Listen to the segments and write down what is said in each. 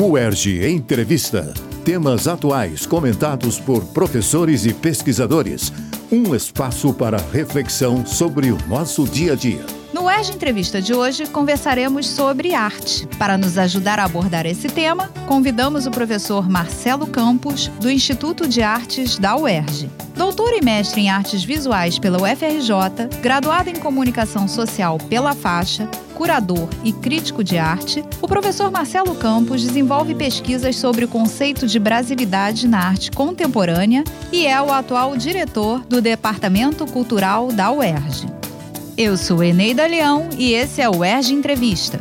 UERJ Entrevista. Temas atuais comentados por professores e pesquisadores. Um espaço para reflexão sobre o nosso dia a dia. No UERJ Entrevista de hoje, conversaremos sobre arte. Para nos ajudar a abordar esse tema, convidamos o professor Marcelo Campos, do Instituto de Artes da UERJ. Doutor e mestre em artes visuais pela UFRJ, graduado em comunicação social pela faixa, curador e crítico de arte, o professor Marcelo Campos desenvolve pesquisas sobre o conceito de brasilidade na arte contemporânea e é o atual diretor do Departamento Cultural da UERJ. Eu sou Eneida Leão e esse é o UERJ Entrevista.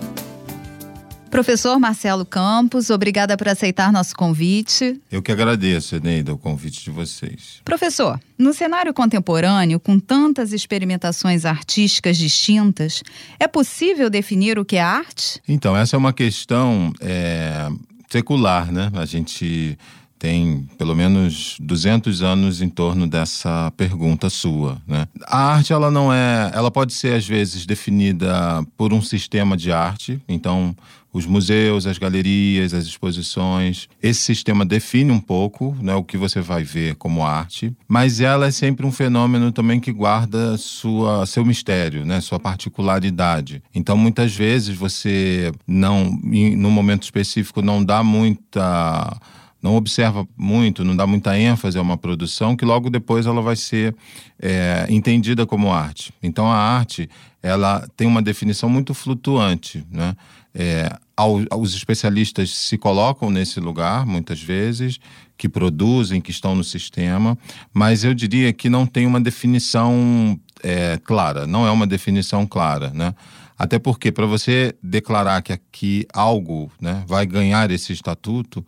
Professor Marcelo Campos, obrigada por aceitar nosso convite. Eu que agradeço, Eneida, o convite de vocês. Professor, no cenário contemporâneo, com tantas experimentações artísticas distintas, é possível definir o que é arte? Então, essa é uma questão é, secular, né? A gente tem pelo menos 200 anos em torno dessa pergunta sua, né? A arte ela não é, ela pode ser às vezes definida por um sistema de arte, então os museus, as galerias, as exposições. Esse sistema define um pouco né, o que você vai ver como arte, mas ela é sempre um fenômeno também que guarda sua, seu mistério, né, sua particularidade. Então, muitas vezes você não, no momento específico, não dá muita não observa muito, não dá muita ênfase a uma produção, que logo depois ela vai ser é, entendida como arte. Então a arte ela tem uma definição muito flutuante, né? É, os especialistas se colocam nesse lugar muitas vezes, que produzem, que estão no sistema, mas eu diria que não tem uma definição é, clara, não é uma definição clara, né? Até porque para você declarar que aqui algo né, vai ganhar esse estatuto,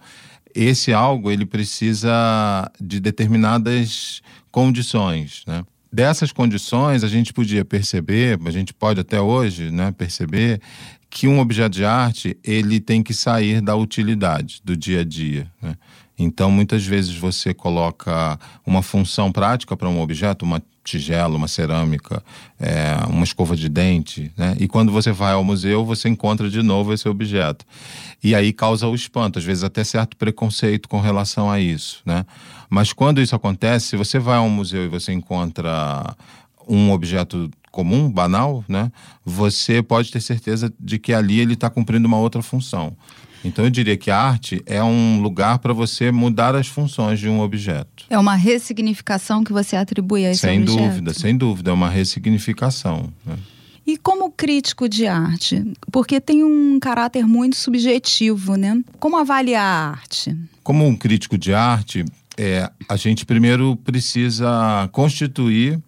esse algo ele precisa de determinadas condições, né? Dessas condições a gente podia perceber, a gente pode até hoje, né, perceber que um objeto de arte ele tem que sair da utilidade do dia a dia. Né? Então, muitas vezes você coloca uma função prática para um objeto, uma tigela, uma cerâmica, é, uma escova de dente, né? E quando você vai ao museu, você encontra de novo esse objeto. E aí causa o espanto, às vezes até certo preconceito com relação a isso, né? Mas quando isso acontece, se você vai a um museu e você encontra um objeto comum, banal, né? Você pode ter certeza de que ali ele está cumprindo uma outra função. Então eu diria que a arte é um lugar para você mudar as funções de um objeto. É uma ressignificação que você atribui a esse sem objeto. Sem dúvida, sem dúvida, é uma ressignificação. Né? E como crítico de arte? Porque tem um caráter muito subjetivo, né? Como avaliar a arte? Como um crítico de arte, é, a gente primeiro precisa constituir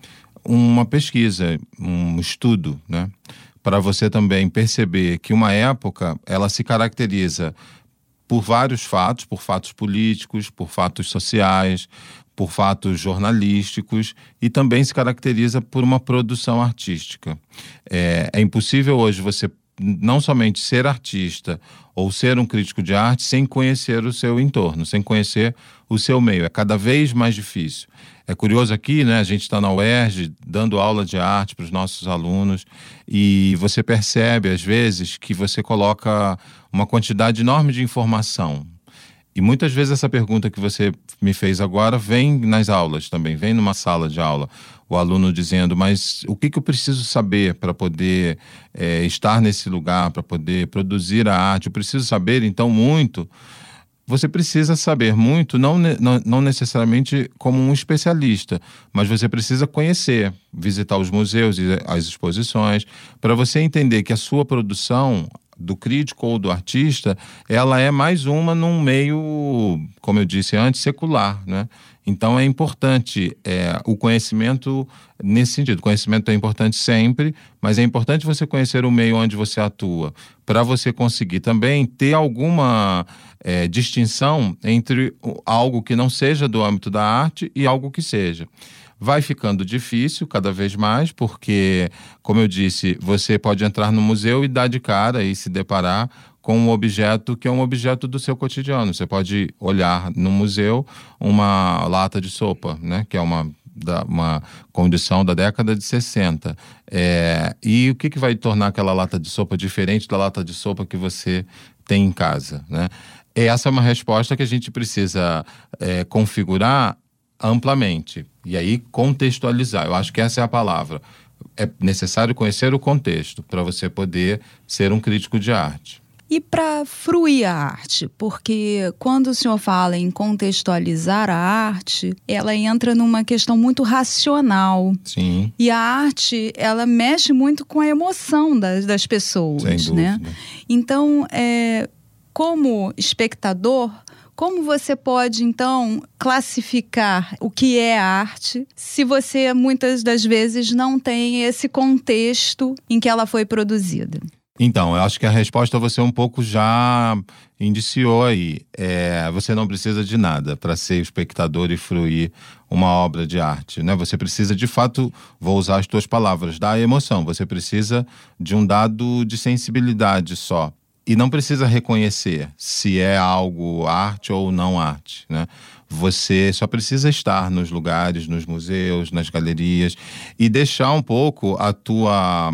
uma pesquisa, um estudo, né? Para você também perceber que uma época ela se caracteriza por vários fatos, por fatos políticos, por fatos sociais, por fatos jornalísticos e também se caracteriza por uma produção artística. É, é impossível hoje você não somente ser artista ou ser um crítico de arte sem conhecer o seu entorno, sem conhecer o seu meio. É cada vez mais difícil. É curioso aqui, né? A gente está na UERJ dando aula de arte para os nossos alunos e você percebe, às vezes, que você coloca uma quantidade enorme de informação. E muitas vezes essa pergunta que você me fez agora vem nas aulas também, vem numa sala de aula. O aluno dizendo, mas o que, que eu preciso saber para poder é, estar nesse lugar, para poder produzir a arte? Eu preciso saber, então, muito você precisa saber muito, não, não, não, necessariamente como um especialista, mas você precisa conhecer, visitar os museus e as exposições, para você entender que a sua produção, do crítico ou do artista, ela é mais uma num meio, como eu disse antes, secular, né? Então é importante é, o conhecimento nesse sentido. O conhecimento é importante sempre, mas é importante você conhecer o meio onde você atua, para você conseguir também ter alguma é, distinção entre algo que não seja do âmbito da arte e algo que seja. Vai ficando difícil cada vez mais, porque, como eu disse, você pode entrar no museu e dar de cara e se deparar com um objeto que é um objeto do seu cotidiano. Você pode olhar no museu uma lata de sopa, né? que é uma, da, uma condição da década de 60. É, e o que, que vai tornar aquela lata de sopa diferente da lata de sopa que você tem em casa? Né? Essa é uma resposta que a gente precisa é, configurar amplamente e aí contextualizar. Eu acho que essa é a palavra. É necessário conhecer o contexto para você poder ser um crítico de arte. E para fruir a arte, porque quando o senhor fala em contextualizar a arte, ela entra numa questão muito racional. Sim. E a arte, ela mexe muito com a emoção das, das pessoas, Sem né? Então, é, como espectador, como você pode, então, classificar o que é arte se você, muitas das vezes, não tem esse contexto em que ela foi produzida? Então, eu acho que a resposta você um pouco já indiciou aí. É, você não precisa de nada para ser espectador e fruir uma obra de arte, né? Você precisa, de fato, vou usar as tuas palavras, da emoção. Você precisa de um dado de sensibilidade só. E não precisa reconhecer se é algo arte ou não arte, né? Você só precisa estar nos lugares, nos museus, nas galerias e deixar um pouco a tua,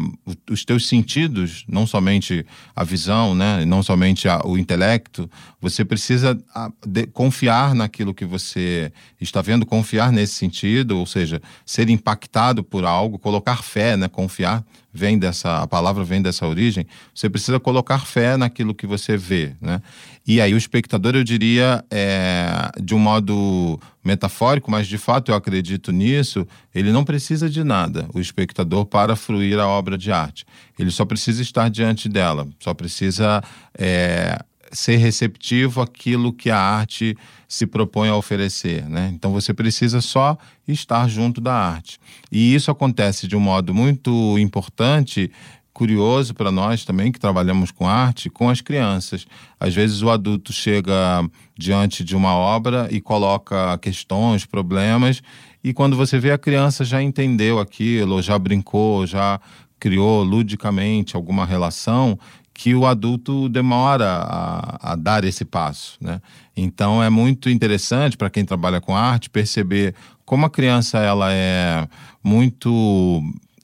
os teus sentidos, não somente a visão, né, não somente a, o intelecto. Você precisa de, confiar naquilo que você está vendo, confiar nesse sentido, ou seja, ser impactado por algo, colocar fé, né, confiar vem dessa a palavra vem dessa origem. Você precisa colocar fé naquilo que você vê, né? E aí o espectador, eu diria, é, de um modo metafórico, mas de fato eu acredito nisso, ele não precisa de nada, o espectador, para fruir a obra de arte. Ele só precisa estar diante dela, só precisa é, ser receptivo àquilo que a arte se propõe a oferecer, né? Então você precisa só estar junto da arte. E isso acontece de um modo muito importante curioso para nós também que trabalhamos com arte, com as crianças. Às vezes o adulto chega diante de uma obra e coloca questões, problemas, e quando você vê a criança já entendeu aquilo, já brincou, já criou ludicamente alguma relação, que o adulto demora a, a, dar esse passo, né? Então é muito interessante para quem trabalha com arte perceber como a criança ela é muito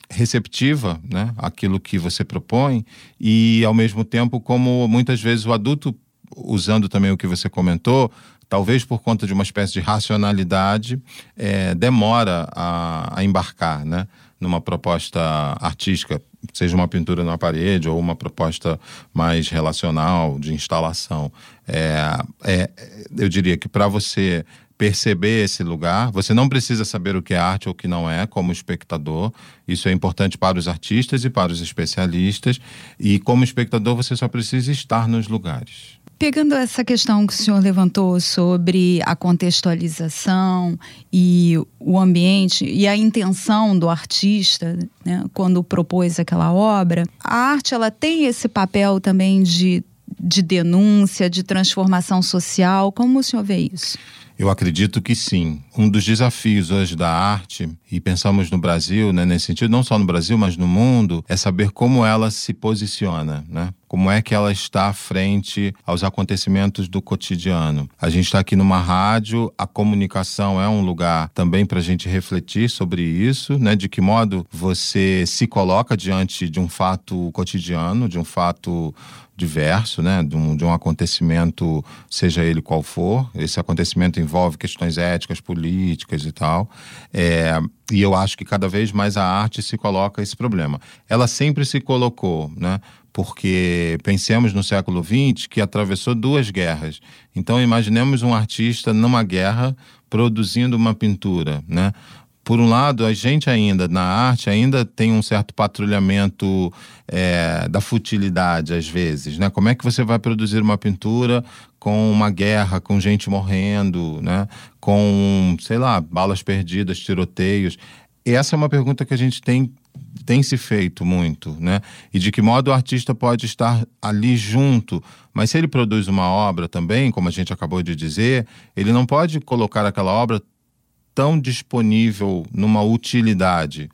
receptiva, né, aquilo que você propõe e ao mesmo tempo como muitas vezes o adulto usando também o que você comentou, talvez por conta de uma espécie de racionalidade, é, demora a, a embarcar, né, numa proposta artística, seja uma pintura na parede ou uma proposta mais relacional de instalação. É, é, eu diria que para você perceber esse lugar. Você não precisa saber o que é arte ou o que não é, como espectador. Isso é importante para os artistas e para os especialistas. E como espectador, você só precisa estar nos lugares. Pegando essa questão que o senhor levantou sobre a contextualização e o ambiente e a intenção do artista, né, quando propôs aquela obra, a arte ela tem esse papel também de, de denúncia, de transformação social. Como o senhor vê isso? Eu acredito que sim. Um dos desafios hoje da arte, e pensamos no Brasil, né, nesse sentido, não só no Brasil, mas no mundo, é saber como ela se posiciona, né? Como é que ela está frente aos acontecimentos do cotidiano. A gente está aqui numa rádio, a comunicação é um lugar também para a gente refletir sobre isso, né? De que modo você se coloca diante de um fato cotidiano, de um fato diverso, né, de um, de um acontecimento, seja ele qual for. Esse acontecimento envolve questões éticas, políticas e tal. É, e eu acho que cada vez mais a arte se coloca esse problema. Ela sempre se colocou, né? Porque pensemos no século XX que atravessou duas guerras. Então imaginemos um artista numa guerra produzindo uma pintura, né? Por um lado, a gente ainda, na arte, ainda tem um certo patrulhamento é, da futilidade, às vezes, né? Como é que você vai produzir uma pintura com uma guerra, com gente morrendo, né? Com, sei lá, balas perdidas, tiroteios. Essa é uma pergunta que a gente tem tem se feito muito, né? E de que modo o artista pode estar ali junto, mas se ele produz uma obra também, como a gente acabou de dizer, ele não pode colocar aquela obra tão disponível numa utilidade.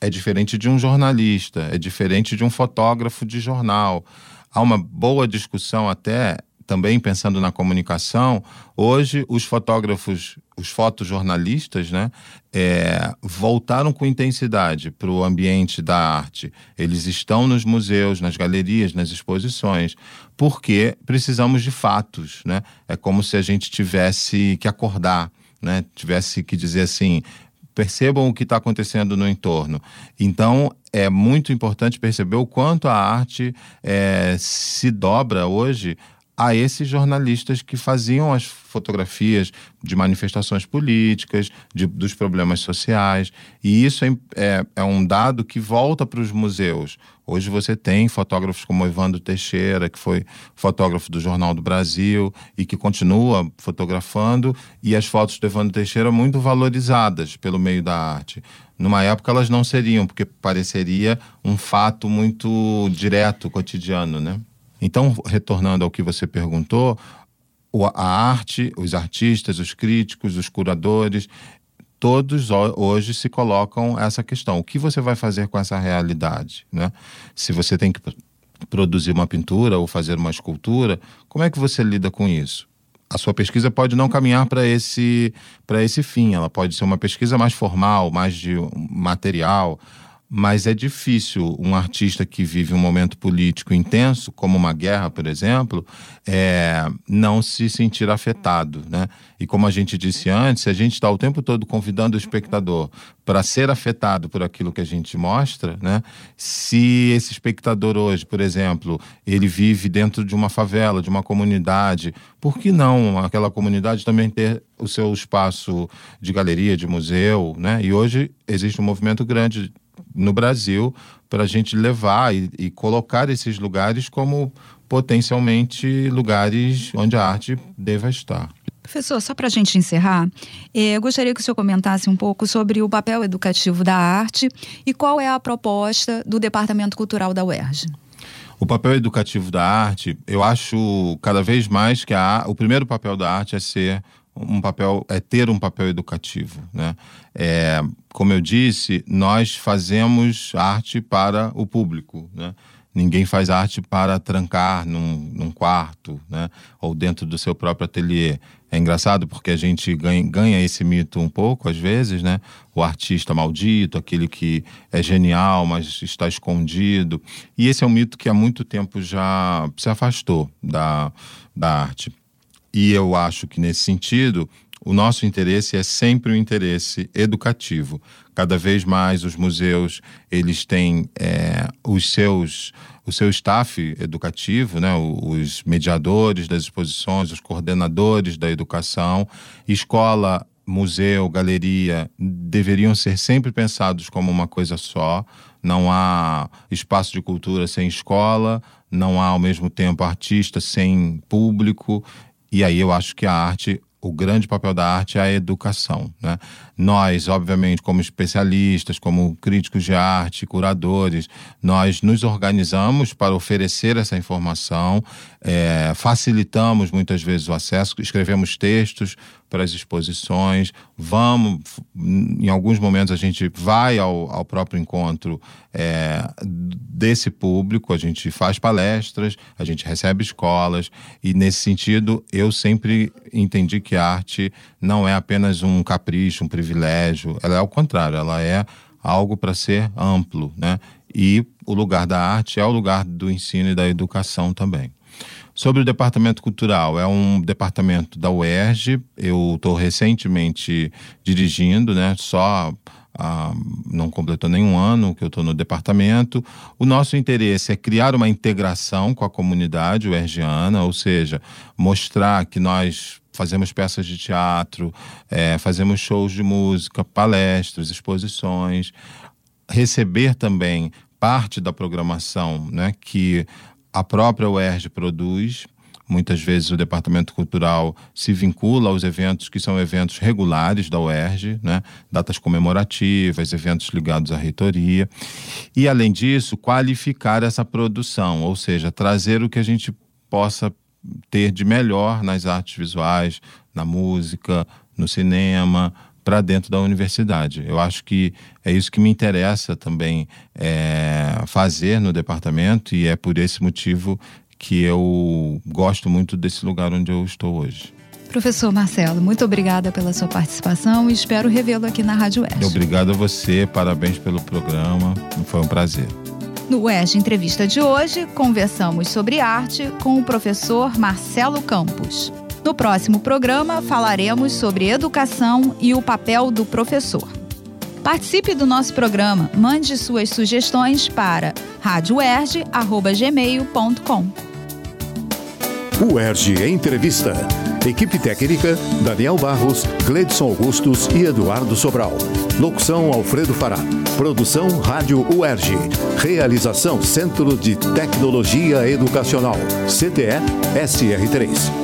É diferente de um jornalista, é diferente de um fotógrafo de jornal. Há uma boa discussão até também pensando na comunicação, hoje os fotógrafos, os fotojornalistas, né, é, voltaram com intensidade para o ambiente da arte. Eles estão nos museus, nas galerias, nas exposições, porque precisamos de fatos, né? É como se a gente tivesse que acordar, né? Tivesse que dizer assim, percebam o que está acontecendo no entorno. Então, é muito importante perceber o quanto a arte é, se dobra hoje a esses jornalistas que faziam as fotografias de manifestações políticas, de, dos problemas sociais. E isso é, é, é um dado que volta para os museus. Hoje você tem fotógrafos como Evandro Teixeira, que foi fotógrafo do Jornal do Brasil e que continua fotografando, e as fotos do Evandro Teixeira muito valorizadas pelo meio da arte. Numa época elas não seriam, porque pareceria um fato muito direto, cotidiano, né? Então, retornando ao que você perguntou, a arte, os artistas, os críticos, os curadores, todos hoje se colocam essa questão: o que você vai fazer com essa realidade? Né? Se você tem que produzir uma pintura ou fazer uma escultura, como é que você lida com isso? A sua pesquisa pode não caminhar para esse, esse fim, ela pode ser uma pesquisa mais formal, mais de material, mas é difícil um artista que vive um momento político intenso, como uma guerra, por exemplo, é, não se sentir afetado. Né? E como a gente disse antes, a gente está o tempo todo convidando o espectador para ser afetado por aquilo que a gente mostra, né? se esse espectador hoje, por exemplo, ele vive dentro de uma favela, de uma comunidade, por que não aquela comunidade também ter o seu espaço de galeria, de museu? Né? E hoje existe um movimento grande no Brasil para a gente levar e, e, colocar esses lugares como potencialmente lugares onde a arte deva estar. Professor, só para a gente encerrar, eh, eu gostaria que o senhor comentasse um pouco sobre o papel educativo da arte e qual é a proposta do Departamento Cultural da UERJ. O papel educativo da arte, eu acho cada vez mais que a, o primeiro papel da arte é ser um papel é ter um papel educativo, né? É, como eu disse, nós fazemos arte para o público, né? Ninguém faz arte para trancar num, num quarto, né? Ou dentro do seu próprio ateliê. É engraçado porque a gente ganha, ganha esse mito um pouco, às vezes, né? O artista maldito, aquele que é genial, mas está escondido. E esse é um mito que há muito tempo já se afastou da, da arte. E eu acho que nesse sentido, o nosso interesse é sempre um interesse educativo. Cada vez mais os museus eles têm é, os seus o seu staff educativo, né, os mediadores das exposições, os coordenadores da educação, escola, museu, galeria deveriam ser sempre pensados como uma coisa só. Não há espaço de cultura sem escola, não há ao mesmo tempo artista sem público. E aí eu acho que a arte, o grande papel da arte é a educação. Né? Nós, obviamente, como especialistas, como críticos de arte, curadores, nós nos organizamos para oferecer essa informação, é, facilitamos muitas vezes o acesso, escrevemos textos para as exposições, vamos, em alguns momentos a gente vai ao, ao próprio encontro é, desse público, a gente faz palestras, a gente recebe escolas, e nesse sentido eu sempre entendi que a arte não é apenas um capricho, um privilégio, ela é ao contrário, ela é algo para ser amplo, né? E o lugar da arte é o lugar do ensino e da educação também. Sobre o departamento cultural, é um departamento da UERJ, eu estou recentemente dirigindo, né? Só ah, não completou nenhum ano que eu estou no departamento. O nosso interesse é criar uma integração com a comunidade uergiana, ou seja, mostrar que nós fazemos peças de teatro, é, fazemos shows de música, palestras, exposições, receber também parte da programação né, que a própria UERJ produz. Muitas vezes o departamento cultural se vincula aos eventos que são eventos regulares da UERJ, né? datas comemorativas, eventos ligados à reitoria. E, além disso, qualificar essa produção, ou seja, trazer o que a gente possa ter de melhor nas artes visuais, na música, no cinema, para dentro da universidade. Eu acho que é isso que me interessa também é, fazer no departamento e é por esse motivo que eu gosto muito desse lugar onde eu estou hoje. Professor Marcelo, muito obrigada pela sua participação e espero revê-lo aqui na Rádio Oeste. Obrigado a você, parabéns pelo programa, foi um prazer. No Oeste Entrevista de hoje, conversamos sobre arte com o professor Marcelo Campos. No próximo programa, falaremos sobre educação e o papel do professor. Participe do nosso programa, mande suas sugestões para radioerge.gmail.com. UERJ Entrevista. Equipe técnica: Daniel Barros, Gledson Augustos e Eduardo Sobral. Locução: Alfredo Fará. Produção: Rádio UERJ. Realização: Centro de Tecnologia Educacional. CTE SR3.